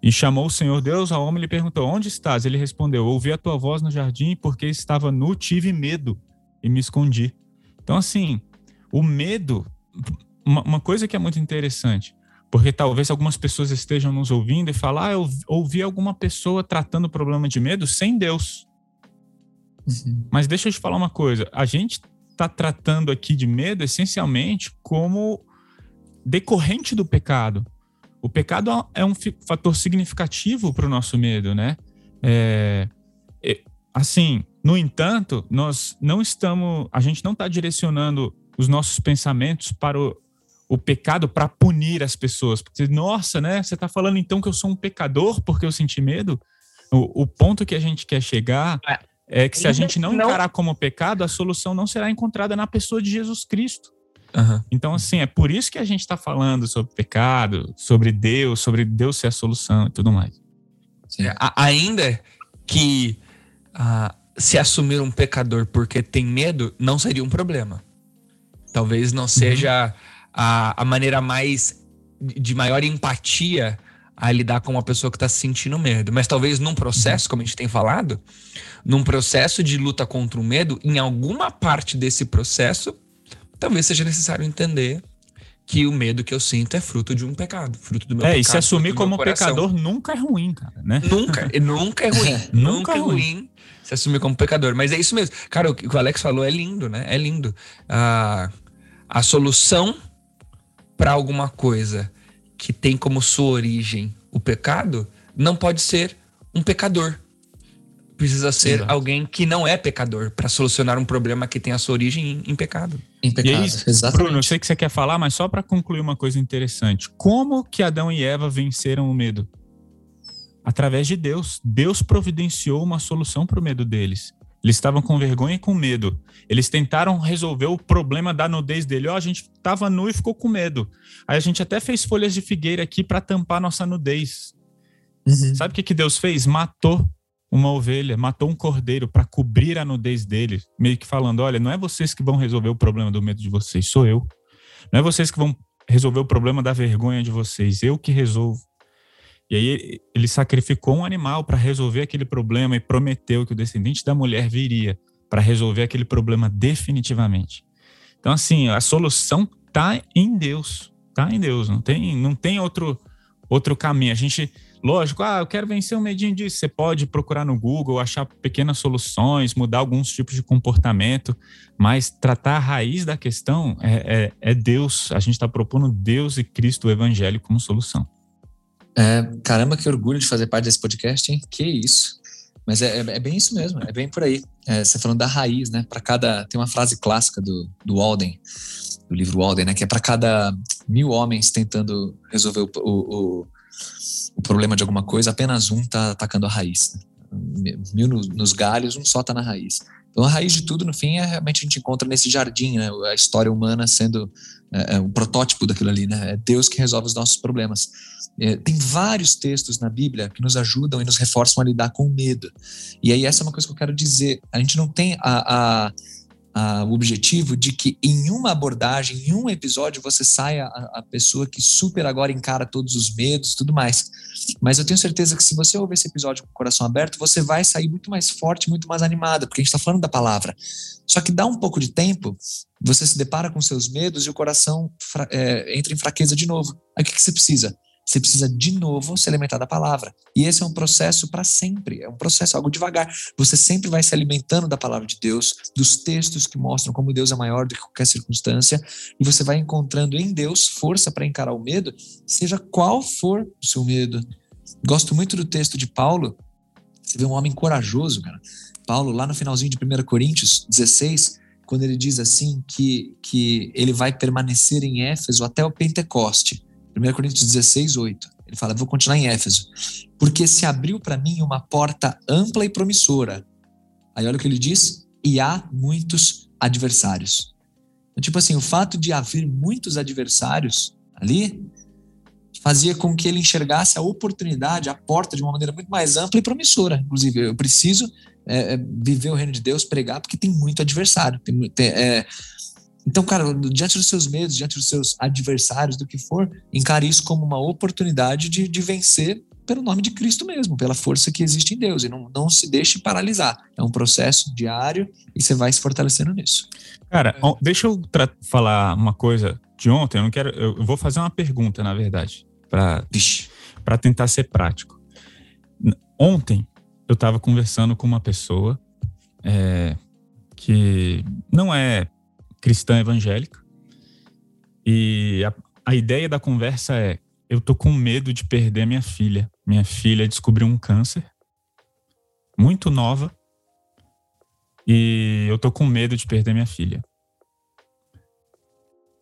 E chamou o Senhor Deus ao homem e lhe perguntou: Onde estás? Ele respondeu: Ouvi a tua voz no jardim, porque estava nu, tive medo e me escondi. Então, assim, o medo, uma, uma coisa que é muito interessante, porque talvez algumas pessoas estejam nos ouvindo e falar, ah, eu ouvi alguma pessoa tratando o problema de medo sem Deus. Uhum. Mas deixa eu te falar uma coisa, a gente está tratando aqui de medo essencialmente como decorrente do pecado. O pecado é um fator significativo para o nosso medo, né? É, assim, no entanto, nós não estamos, a gente não está direcionando os nossos pensamentos para o, o pecado para punir as pessoas. Porque, nossa, né? Você está falando então que eu sou um pecador porque eu senti medo? O, o ponto que a gente quer chegar é, que se a gente não, encarar como pecado, a solução não será encontrada na pessoa de Jesus Cristo. Uhum. Então, assim, é por isso que a gente está falando sobre pecado, sobre Deus, sobre Deus ser a solução e tudo mais. Ainda que ah, se assumir um pecador porque tem medo, não seria um problema. Talvez não uhum. seja uhum a, a maneira mais de maior empatia a lidar com uma pessoa que está sentindo medo. Mas talvez num processo, como a gente tem falado, num processo de luta contra o medo, em alguma parte desse processo, talvez seja necessário entender que o medo que eu sinto é fruto de um pecado, fruto do meu é, pecado. É, e se assumir como pecador nunca é ruim, cara, né? Nunca, nunca é ruim. nunca é ruim se assumir como pecador. Mas é isso mesmo. Cara, o que o Alex falou é lindo, né? É lindo. Ah, a solução para alguma coisa que tem como sua origem o pecado, não pode ser um pecador. Precisa ser Exato. alguém que não é pecador para solucionar um problema que tem a sua origem em, em pecado. Em pecado. E aí, Exatamente. Bruno, eu sei que você quer falar, mas só para concluir uma coisa interessante. Como que Adão e Eva venceram o medo? Através de Deus. Deus providenciou uma solução para o medo deles. Eles estavam com vergonha e com medo. Eles tentaram resolver o problema da nudez dele. Ó, oh, a gente estava nu e ficou com medo. Aí a gente até fez folhas de figueira aqui para tampar nossa nudez. Uhum. Sabe o que, que Deus fez? Matou uma ovelha, matou um cordeiro para cobrir a nudez dele, meio que falando: olha, não é vocês que vão resolver o problema do medo de vocês, sou eu. Não é vocês que vão resolver o problema da vergonha de vocês, eu que resolvo. E aí ele sacrificou um animal para resolver aquele problema e prometeu que o descendente da mulher viria para resolver aquele problema definitivamente. Então assim, a solução tá em Deus, tá em Deus, não tem não tem outro outro caminho. A gente Lógico, ah, eu quero vencer o um medinho disso. Você pode procurar no Google, achar pequenas soluções, mudar alguns tipos de comportamento, mas tratar a raiz da questão é, é, é Deus. A gente está propondo Deus e Cristo, o Evangelho, como solução. É, caramba, que orgulho de fazer parte desse podcast, hein? Que isso. Mas é, é, é bem isso mesmo, é bem por aí. É, você falando da raiz, né? Para cada. Tem uma frase clássica do, do Walden, do livro Walden, né? Que é para cada mil homens tentando resolver o, o, o problema de alguma coisa, apenas um está atacando a raiz. Né? Mil nos galhos, um só está na raiz. Então, a raiz de tudo, no fim, é realmente a gente encontra nesse jardim, né? A história humana sendo é, é, um protótipo daquilo ali, né? É Deus que resolve os nossos problemas. É, tem vários textos na Bíblia que nos ajudam e nos reforçam a lidar com o medo. E aí, essa é uma coisa que eu quero dizer. A gente não tem a, a o objetivo de que em uma abordagem, em um episódio, você saia a, a, pessoa que super agora encara todos os medos tudo mais. Mas eu tenho certeza que se você ouvir esse episódio com o coração aberto, você vai sair muito mais forte, muito mais animada, porque a gente está falando da palavra. Só que dá um pouco de tempo, você se depara com seus medos e o coração é, entra em fraqueza de novo. Aí o que, que você precisa? Você precisa de novo se alimentar da palavra. E esse é um processo para sempre, é um processo, algo devagar. Você sempre vai se alimentando da palavra de Deus, dos textos que mostram como Deus é maior do que qualquer circunstância, e você vai encontrando em Deus força para encarar o medo, seja qual for o seu medo. Gosto muito do texto de Paulo. Você vê um homem corajoso, cara. Paulo, lá no finalzinho de 1 Coríntios 16, quando ele diz assim que, que ele vai permanecer em Éfeso até o Pentecoste. 1 Coríntios 16, 8. Ele fala: Vou continuar em Éfeso. Porque se abriu para mim uma porta ampla e promissora. Aí olha o que ele diz: E há muitos adversários. Então, tipo assim, o fato de haver muitos adversários ali fazia com que ele enxergasse a oportunidade, a porta de uma maneira muito mais ampla e promissora. Inclusive, eu preciso é, viver o reino de Deus, pregar, porque tem muito adversário. Tem, tem, é, então, cara, diante dos seus medos, diante dos seus adversários, do que for, encare isso como uma oportunidade de, de vencer pelo nome de Cristo mesmo, pela força que existe em Deus. E não, não se deixe paralisar. É um processo diário e você vai se fortalecendo nisso. Cara, deixa eu falar uma coisa de ontem. Eu não quero. Eu vou fazer uma pergunta, na verdade, para tentar ser prático. Ontem eu estava conversando com uma pessoa é, que não é cristã evangélica. E a, a ideia da conversa é: eu tô com medo de perder minha filha. Minha filha descobriu um câncer muito nova e eu tô com medo de perder minha filha.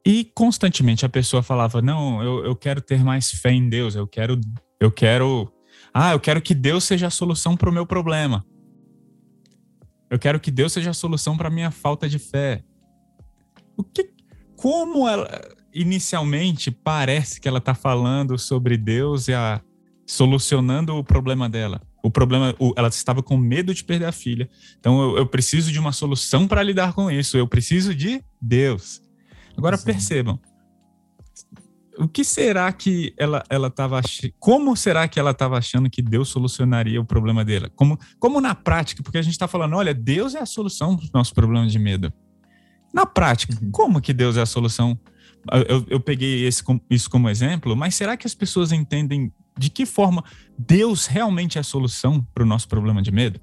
E constantemente a pessoa falava: "Não, eu, eu quero ter mais fé em Deus, eu quero eu quero ah, eu quero que Deus seja a solução para o meu problema. Eu quero que Deus seja a solução para minha falta de fé. O que, como ela inicialmente parece que ela está falando sobre Deus e a solucionando o problema dela. O problema, o, ela estava com medo de perder a filha. Então eu, eu preciso de uma solução para lidar com isso. Eu preciso de Deus. Agora Sim. percebam. O que será que ela ela estava como será que ela estava achando que Deus solucionaria o problema dela? Como como na prática, porque a gente está falando, olha, Deus é a solução para os nossos problemas de medo. Na prática, uhum. como que Deus é a solução? Eu, eu peguei esse, isso como exemplo, mas será que as pessoas entendem de que forma Deus realmente é a solução para o nosso problema de medo?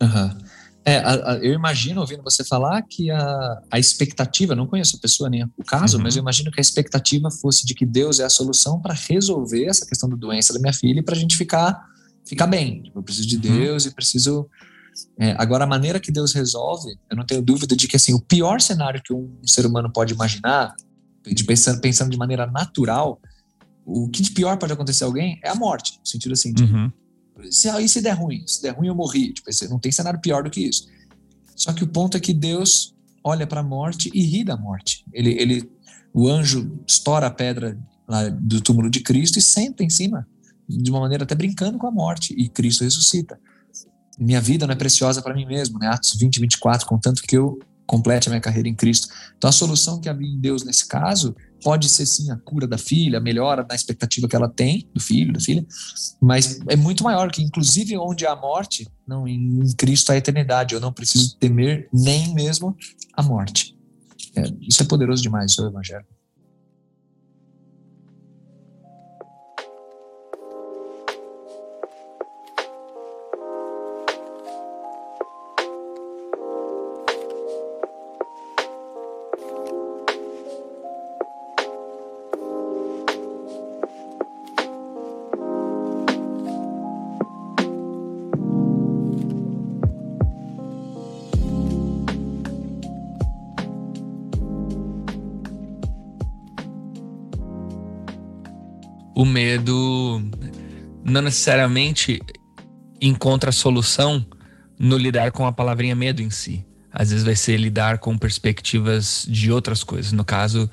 Uhum. É, a, a, eu imagino, ouvindo você falar, que a, a expectativa, não conheço a pessoa nem o caso, uhum. mas eu imagino que a expectativa fosse de que Deus é a solução para resolver essa questão da doença da minha filha e para a gente ficar, ficar bem. Tipo, eu preciso de uhum. Deus e preciso é, agora, a maneira que Deus resolve, eu não tenho dúvida de que assim, o pior cenário que um ser humano pode imaginar, de pensando, pensando de maneira natural, o que de pior pode acontecer a alguém é a morte, no sentido assim, de, uhum. se, e se der ruim? Se der ruim, eu morri. Tipo, não tem cenário pior do que isso. Só que o ponto é que Deus olha para a morte e ri da morte. Ele, ele, o anjo estoura a pedra do túmulo de Cristo e senta em cima de uma maneira até brincando com a morte, e Cristo ressuscita. Minha vida não é preciosa para mim mesmo, né? Atos 20, 24, contanto que eu complete a minha carreira em Cristo. Então a solução que havia em Deus nesse caso pode ser sim a cura da filha, a melhora na expectativa que ela tem do filho, da filha, mas é muito maior que inclusive onde há morte, não em Cristo há eternidade. Eu não preciso temer nem mesmo a morte. É, isso é poderoso demais, isso é o evangelho. O medo não necessariamente encontra solução no lidar com a palavrinha medo em si. Às vezes vai ser lidar com perspectivas de outras coisas. No caso,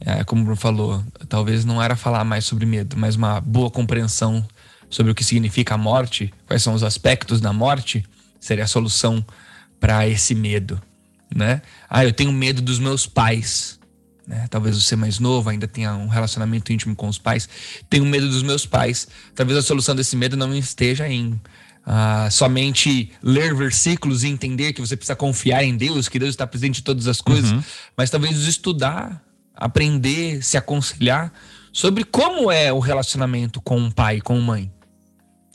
é, como o Bruno falou, talvez não era falar mais sobre medo, mas uma boa compreensão sobre o que significa a morte, quais são os aspectos da morte, seria a solução para esse medo, né? Ah, eu tenho medo dos meus pais. Né? Talvez você mais novo ainda tenha um relacionamento íntimo com os pais. Tenho medo dos meus pais. Talvez a solução desse medo não esteja em uh, somente ler versículos e entender que você precisa confiar em Deus, que Deus está presente em todas as coisas, uhum. mas talvez estudar, aprender, se aconselhar sobre como é o relacionamento com um pai, com mãe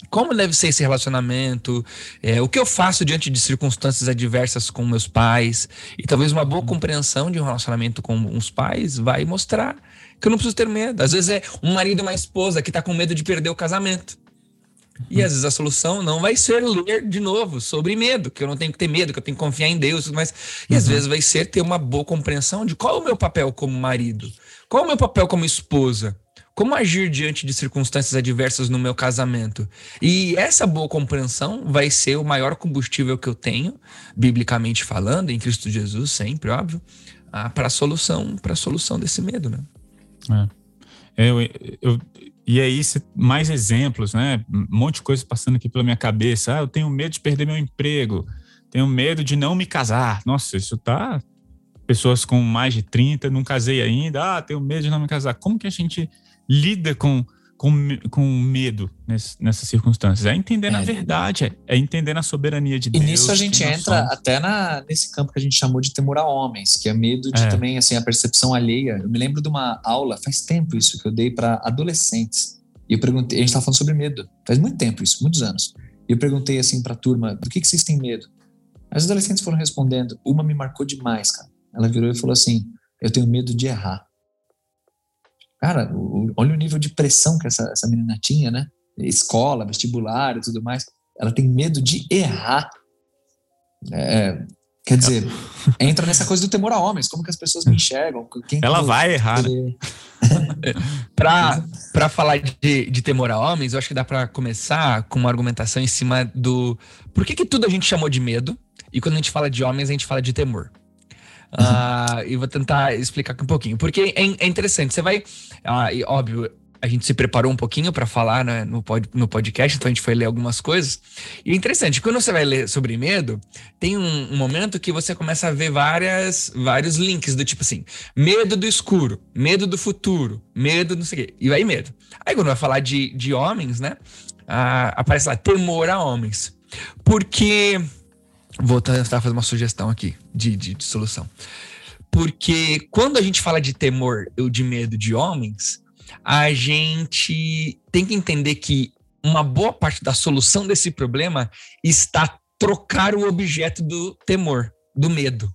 como deve ser esse relacionamento, é, o que eu faço diante de circunstâncias adversas com meus pais, e talvez uma boa compreensão de um relacionamento com os pais vai mostrar que eu não preciso ter medo. Às vezes é um marido e uma esposa que está com medo de perder o casamento. E às vezes a solução não vai ser ler de novo sobre medo, que eu não tenho que ter medo, que eu tenho que confiar em Deus, mas e às uhum. vezes vai ser ter uma boa compreensão de qual é o meu papel como marido, qual é o meu papel como esposa, como agir diante de circunstâncias adversas no meu casamento? E essa boa compreensão vai ser o maior combustível que eu tenho, biblicamente falando, em Cristo Jesus, sempre, óbvio, ah, para a solução, para solução desse medo, né? É. Eu, eu, e aí, mais exemplos, né? Um monte de coisa passando aqui pela minha cabeça. Ah, eu tenho medo de perder meu emprego, tenho medo de não me casar. Nossa, isso tá. Pessoas com mais de 30, não casei ainda. Ah, tenho medo de não me casar. Como que a gente lida com, com, com medo ness, nessas circunstâncias. É entender é, na verdade, é, é, entender na soberania de Deus. E nisso a gente entra somos. até na, nesse campo que a gente chamou de temor a homens, que é medo de é. também assim a percepção alheia. Eu me lembro de uma aula, faz tempo isso, que eu dei para adolescentes. E eu perguntei, a gente estava falando sobre medo, faz muito tempo isso, muitos anos. E eu perguntei assim para a turma, do que, que vocês têm medo? As adolescentes foram respondendo, uma me marcou demais, cara. Ela virou e falou assim: eu tenho medo de errar. Cara, o, olha o nível de pressão que essa, essa menina tinha, né? Escola, vestibular e tudo mais. Ela tem medo de errar. É, quer dizer, entra nessa coisa do temor a homens. Como que as pessoas me enxergam? Quem Ela vai errar, né? para falar de, de temor a homens, eu acho que dá para começar com uma argumentação em cima do por que, que tudo a gente chamou de medo e quando a gente fala de homens a gente fala de temor. Uh, e vou tentar explicar aqui um pouquinho. Porque é, é interessante. Você vai. Uh, e, óbvio, a gente se preparou um pouquinho para falar né, no, pod, no podcast, então a gente foi ler algumas coisas. E é interessante, quando você vai ler sobre medo, tem um, um, momento que você começa a ver várias, vários links do tipo assim: medo do escuro, medo do futuro, medo não sei o quê. E aí, medo. Aí, quando vai falar de, de homens, né? Uh, aparece lá temor a homens. Porque Vou tentar fazer uma sugestão aqui de, de, de solução. Porque quando a gente fala de temor ou de medo de homens, a gente tem que entender que uma boa parte da solução desse problema está trocar o objeto do temor, do medo.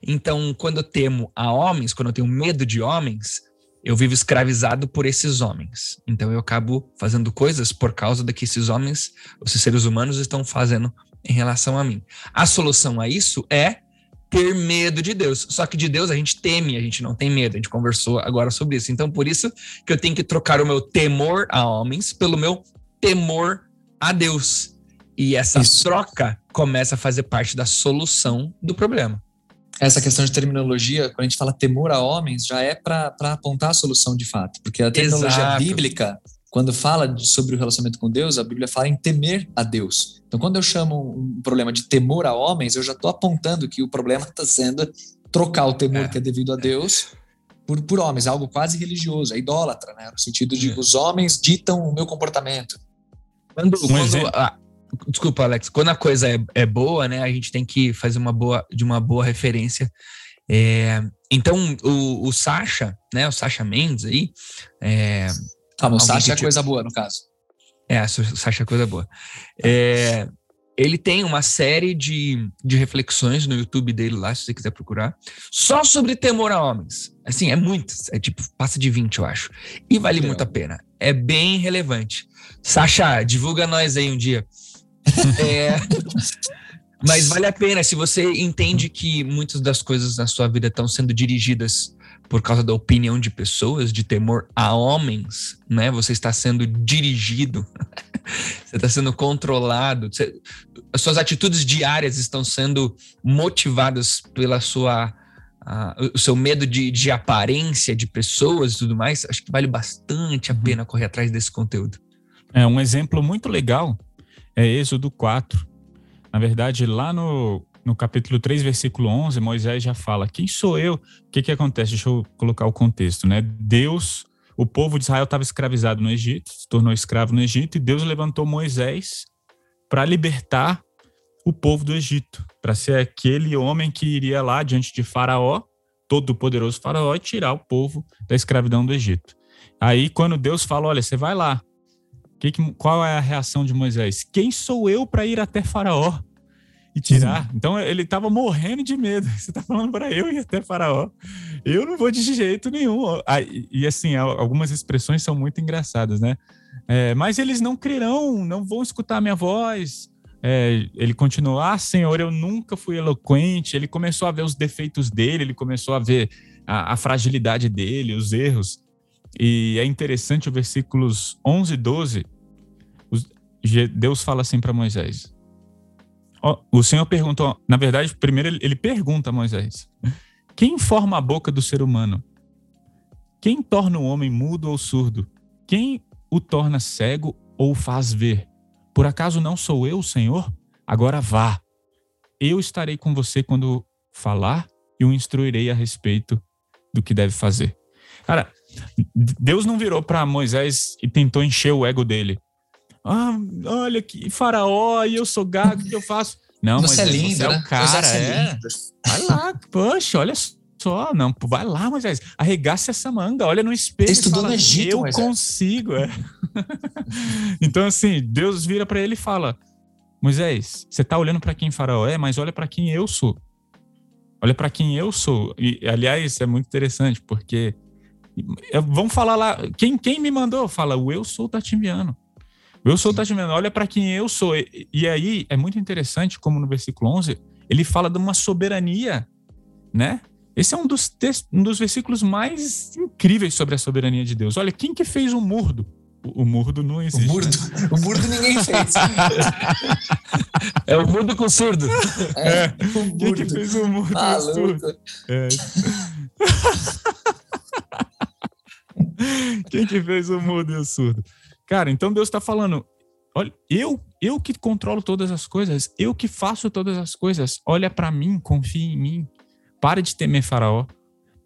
Então, quando eu temo a homens, quando eu tenho medo de homens, eu vivo escravizado por esses homens. Então, eu acabo fazendo coisas por causa do que esses homens, esses seres humanos estão fazendo em relação a mim. A solução a isso é ter medo de Deus. Só que de Deus a gente teme, a gente não tem medo. A gente conversou agora sobre isso. Então, por isso que eu tenho que trocar o meu temor a homens pelo meu temor a Deus. E essa isso. troca começa a fazer parte da solução do problema. Essa questão de terminologia, quando a gente fala temor a homens, já é para apontar a solução de fato. Porque a terminologia Exato. bíblica quando fala sobre o relacionamento com Deus, a Bíblia fala em temer a Deus. Então, quando eu chamo um problema de temor a homens, eu já estou apontando que o problema está sendo trocar o temor é. que é devido a Deus por, por homens, algo quase religioso, é idólatra, né? No sentido de é. os homens ditam o meu comportamento. Quando, um quando a, desculpa, Alex, quando a coisa é, é, boa, né, a gente tem que fazer uma boa, de uma boa referência. É, então, o, o Sasha, né, o Sasha Mendes aí, é, ah, o Sasha é coisa boa, no caso. É, o Sasha é coisa boa. É, ele tem uma série de, de reflexões no YouTube dele lá, se você quiser procurar, só sobre temor a homens. Assim, é muito, é tipo, passa de 20, eu acho. E vale muito a pena. É bem relevante. Sasha, divulga nós aí um dia. é, mas vale a pena, se você entende que muitas das coisas na sua vida estão sendo dirigidas por causa da opinião de pessoas, de temor a homens, né? Você está sendo dirigido, você está sendo controlado, você, as suas atitudes diárias estão sendo motivadas pela sua o seu medo de, de aparência de pessoas e tudo mais. Acho que vale bastante a uhum. pena correr atrás desse conteúdo. É um exemplo muito legal é Êxodo 4. Na verdade, lá no no capítulo 3, versículo 11, Moisés já fala: Quem sou eu? O que, que acontece? Deixa eu colocar o contexto, né? Deus, o povo de Israel estava escravizado no Egito, se tornou escravo no Egito, e Deus levantou Moisés para libertar o povo do Egito, para ser aquele homem que iria lá diante de Faraó, todo poderoso Faraó, e tirar o povo da escravidão do Egito. Aí, quando Deus fala: Olha, você vai lá. Que, qual é a reação de Moisés? Quem sou eu para ir até Faraó? E tirar. Então ele estava morrendo de medo. Você está falando para eu e até Faraó. Eu não vou de jeito nenhum. E assim, algumas expressões são muito engraçadas, né? É, mas eles não crerão, não vão escutar a minha voz. É, ele continuou, ah, Senhor, eu nunca fui eloquente. Ele começou a ver os defeitos dele, ele começou a ver a, a fragilidade dele, os erros. E é interessante o versículos 11 e 12. Deus fala assim para Moisés: o Senhor perguntou, na verdade, primeiro ele pergunta a Moisés: Quem forma a boca do ser humano? Quem torna o homem mudo ou surdo? Quem o torna cego ou faz ver? Por acaso não sou eu, Senhor? Agora vá. Eu estarei com você quando falar e o instruirei a respeito do que deve fazer. Cara, Deus não virou para Moisés e tentou encher o ego dele. Ah, olha que faraó, e eu sou gago, o que eu faço? Não, você mas é lindo, você é né? o cara, é. é. Vai lá, poxa, olha só, não, vai lá, Moisés, arregace essa manga, olha no espelho. Você estudou fala, no Egito, Eu consigo, é. então, assim, Deus vira para ele e fala: Moisés, você tá olhando para quem Faraó é, mas olha para quem eu sou. Olha para quem eu sou. E, aliás, é muito interessante, porque vamos falar lá, quem, quem me mandou? Fala, o eu sou tá te enviando. Eu sou o Tachimeno, olha para quem eu sou. E, e, aí é muito interessante, como no versículo 11, ele fala de uma soberania, né? Esse é um dos, um dos versículos mais incríveis sobre a soberania de Deus. Olha, quem que fez o murdo? O, o murdo não existe. O murdo, né? o murdo ninguém fez. é o murdo com surdo. É, é. Quem que fez o murdo ah, com surdo? É. Quem que fez o mudo e o surdo? Cara, então Deus está falando: olha, eu, eu que controlo todas as coisas, eu que faço todas as coisas. Olha para mim, confia em mim. Pare de temer Faraó.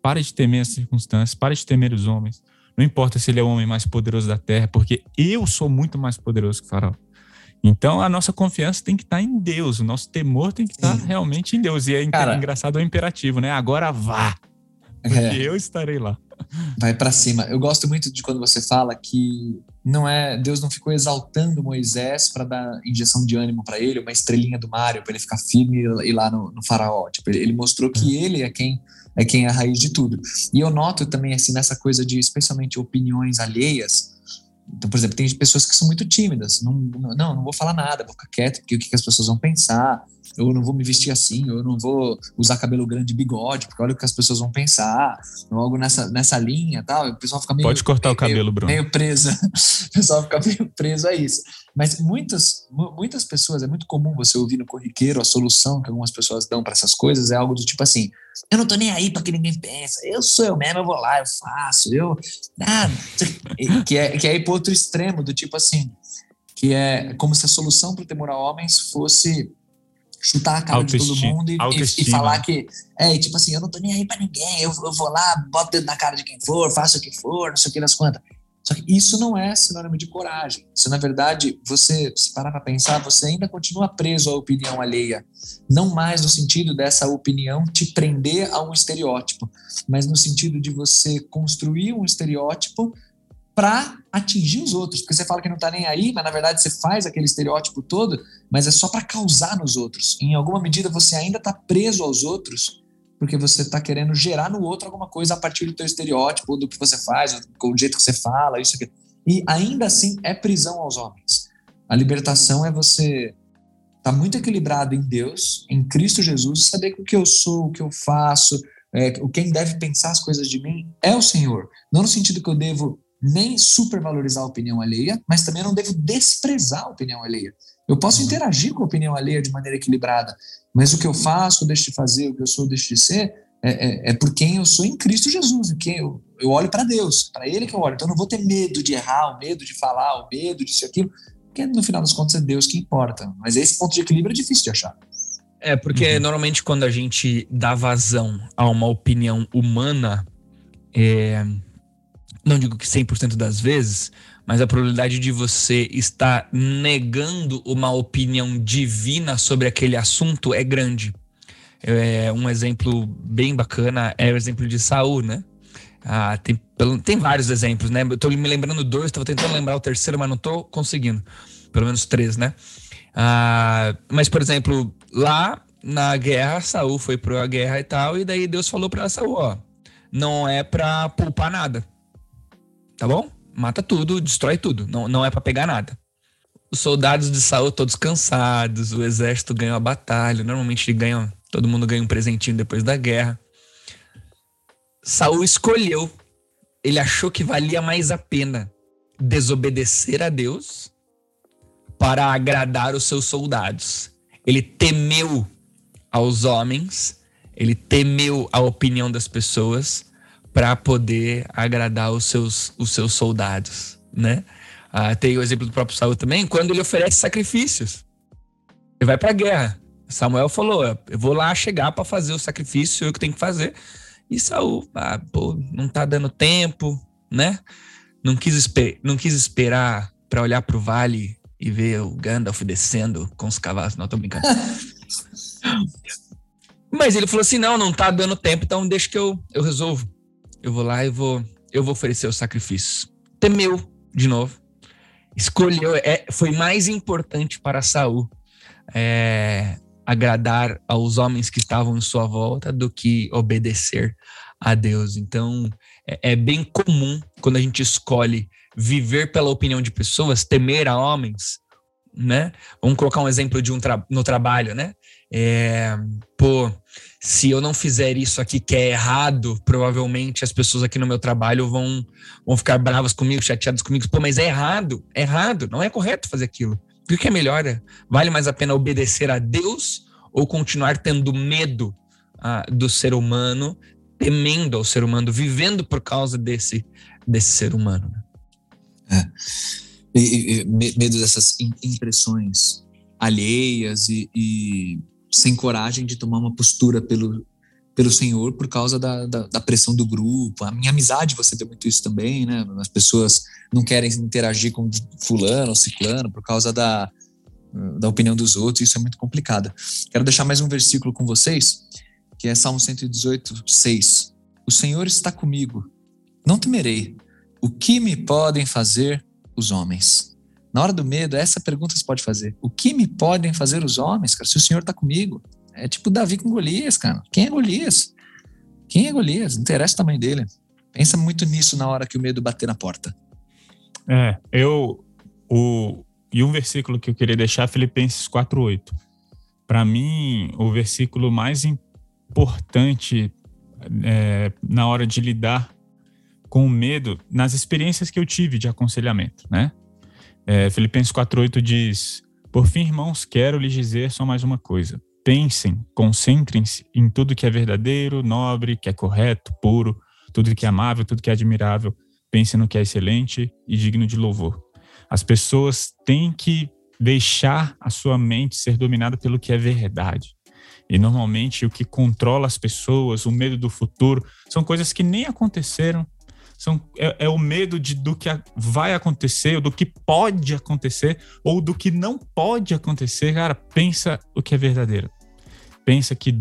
Pare de temer as circunstâncias. Pare de temer os homens. Não importa se ele é o homem mais poderoso da terra, porque eu sou muito mais poderoso que Faraó. Então a nossa confiança tem que estar tá em Deus, o nosso temor tem que estar tá realmente em Deus. E é Cara, engraçado o imperativo, né? Agora vá, porque é. eu estarei lá. Vai para cima. Eu gosto muito de quando você fala que não é Deus não ficou exaltando Moisés para dar injeção de ânimo para ele, uma estrelinha do Mário para ele ficar firme e lá no, no faraó. Tipo, ele mostrou que é. ele é quem é quem é a raiz de tudo. E eu noto também assim nessa coisa de especialmente opiniões alheias. Então, por exemplo, tem pessoas que são muito tímidas. Não, não, não vou falar nada, vou ficar quieto, porque o que as pessoas vão pensar eu não vou me vestir assim, eu não vou usar cabelo grande bigode, porque olha o que as pessoas vão pensar, algo nessa, nessa linha tal. O pessoal fica meio. Pode cortar meio, o cabelo, meio, Bruno. Meio presa. O pessoal fica meio preso a isso. Mas muitas, muitas pessoas, é muito comum você ouvir no corriqueiro a solução que algumas pessoas dão para essas coisas é algo do tipo assim: eu não tô nem aí para que ninguém pensa, eu sou eu mesmo, eu vou lá, eu faço, eu. Ah, que, é, que é ir pro outro, extremo do tipo assim, que é como se a solução para o temor a homens fosse chutar a cara autoestima, de todo mundo e, e, falar que é tipo assim, eu não tô nem aí para ninguém, eu, eu, vou lá, boto o dedo na cara de quem for, faço o que for, não sei o que das quantas. Só que isso não é sinônimo de coragem. Isso, na verdade, você, se parar para pensar, você ainda continua preso à opinião alheia. Não mais no sentido dessa opinião te prender a um estereótipo, mas no sentido de você construir um estereótipo para atingir os outros. Porque você fala que não está nem aí, mas na verdade você faz aquele estereótipo todo, mas é só para causar nos outros. Em alguma medida você ainda está preso aos outros porque você está querendo gerar no outro alguma coisa a partir do teu estereótipo, do que você faz, do jeito que você fala, isso aqui. E ainda assim é prisão aos homens. A libertação é você estar tá muito equilibrado em Deus, em Cristo Jesus, saber que o que eu sou, o que eu faço, é, quem deve pensar as coisas de mim é o Senhor. Não no sentido que eu devo nem supervalorizar a opinião alheia, mas também não devo desprezar a opinião alheia. Eu posso uhum. interagir com a opinião alheia de maneira equilibrada, mas o que eu faço, deixo de fazer, o que eu sou, deixo de ser, é, é, é por quem eu sou em Cristo Jesus, em quem eu, eu olho para Deus, para Ele que eu olho. Então eu não vou ter medo de errar, o medo de falar, o medo disso e aquilo, porque no final das contas é Deus que importa. Mas esse ponto de equilíbrio é difícil de achar. É, porque uhum. normalmente quando a gente dá vazão a uma opinião humana, é, não digo que 100% das vezes, mas a probabilidade de você estar negando uma opinião divina sobre aquele assunto é grande. É, um exemplo bem bacana é o exemplo de Saul, né? Ah, tem, tem vários exemplos, né? Eu tô me lembrando dois, estava tentando lembrar o terceiro, mas não tô conseguindo. Pelo menos três, né? Ah, mas, por exemplo, lá na guerra, Saul foi para a guerra e tal, e daí Deus falou para Saul, ó, não é para poupar nada. Tá bom? mata tudo, destrói tudo. Não, não é para pegar nada. Os soldados de Saul todos cansados, o exército ganhou a batalha. Normalmente ganham, todo mundo ganha um presentinho depois da guerra. Saul escolheu, ele achou que valia mais a pena desobedecer a Deus para agradar os seus soldados. Ele temeu aos homens, ele temeu a opinião das pessoas para poder agradar os seus, os seus soldados, né? Ah, tem o exemplo do próprio Saul também, quando ele oferece sacrifícios. Ele vai para a guerra. Samuel falou: Eu vou lá chegar para fazer o sacrifício, eu que tenho que fazer. E Saul, ah, pô, não tá dando tempo, né? Não quis, esper não quis esperar para olhar para o vale e ver o Gandalf descendo com os cavalos. Não, tô brincando. Mas ele falou assim: não, não tá dando tempo, então deixa que eu, eu resolvo eu vou lá e vou, eu vou oferecer os sacrifícios. Temeu de novo. Escolheu, é, foi mais importante para Saul é, agradar aos homens que estavam em sua volta do que obedecer a Deus. Então, é, é bem comum quando a gente escolhe viver pela opinião de pessoas, temer a homens, né? Vamos colocar um exemplo de um tra no trabalho, né? É, pô, se eu não fizer isso aqui que é errado, provavelmente as pessoas aqui no meu trabalho vão, vão ficar bravas comigo, chateadas comigo. Pô, mas é errado, é errado, não é correto fazer aquilo. O que é melhor? Vale mais a pena obedecer a Deus ou continuar tendo medo ah, do ser humano, temendo ao ser humano, vivendo por causa desse, desse ser humano? Né? É. E, e, medo dessas impressões alheias e, e sem coragem de tomar uma postura pelo, pelo Senhor por causa da, da, da, pressão do grupo. A minha amizade, você vê muito isso também, né? As pessoas não querem interagir com fulano ou ciclano por causa da, da opinião dos outros, isso é muito complicado. Quero deixar mais um versículo com vocês, que é Salmo 118, 6. O Senhor está comigo, não temerei. O que me podem fazer os homens? Na hora do medo, essa pergunta você pode fazer. O que me podem fazer os homens, cara, se o Senhor está comigo? É tipo Davi com Golias, cara. Quem é Golias? Quem é Golias? Interessa o tamanho dele. Pensa muito nisso na hora que o medo bater na porta. É, eu. O, e um versículo que eu queria deixar, Filipenses 4,8. Para mim, o versículo mais importante é, na hora de lidar com o medo, nas experiências que eu tive de aconselhamento, né? É, Filipenses 4,8 diz: Por fim, irmãos, quero lhes dizer só mais uma coisa. Pensem, concentrem-se em tudo que é verdadeiro, nobre, que é correto, puro, tudo que é amável, tudo que é admirável. Pensem no que é excelente e digno de louvor. As pessoas têm que deixar a sua mente ser dominada pelo que é verdade. E normalmente o que controla as pessoas, o medo do futuro, são coisas que nem aconteceram. São, é, é o medo de, do que vai acontecer, ou do que pode acontecer, ou do que não pode acontecer. Cara, pensa o que é verdadeiro. Pensa que.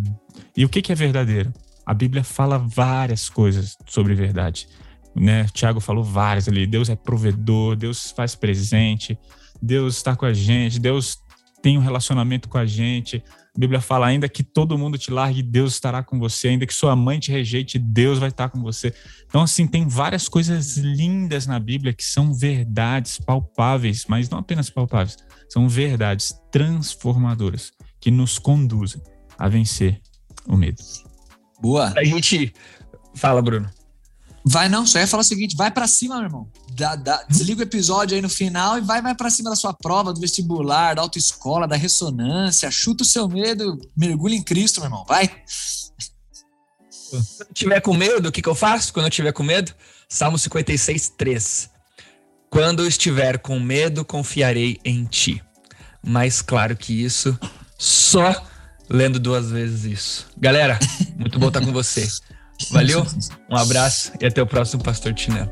E o que, que é verdadeiro? A Bíblia fala várias coisas sobre verdade. Né? Tiago falou várias ali. Deus é provedor, Deus faz presente, Deus está com a gente, Deus tem um relacionamento com a gente. A Bíblia fala ainda que todo mundo te largue, Deus estará com você, ainda que sua mãe te rejeite, Deus vai estar com você. Então assim, tem várias coisas lindas na Bíblia que são verdades palpáveis, mas não apenas palpáveis, são verdades transformadoras que nos conduzem a vencer o medo. Boa. A gente fala, Bruno. Vai não, só ia falar o seguinte, vai para cima, meu irmão. Dá, dá, desliga o episódio aí no final e vai, vai para cima da sua prova, do vestibular, da autoescola, da ressonância. Chuta o seu medo, mergulha em Cristo, meu irmão. Vai. Quando eu tiver com medo, o que, que eu faço? Quando eu tiver com medo? Salmo 56, 3. Quando eu estiver com medo, confiarei em ti. Mais claro que isso, só lendo duas vezes isso. Galera, muito bom estar com você. Valeu, um abraço e até o próximo Pastor Tinelo.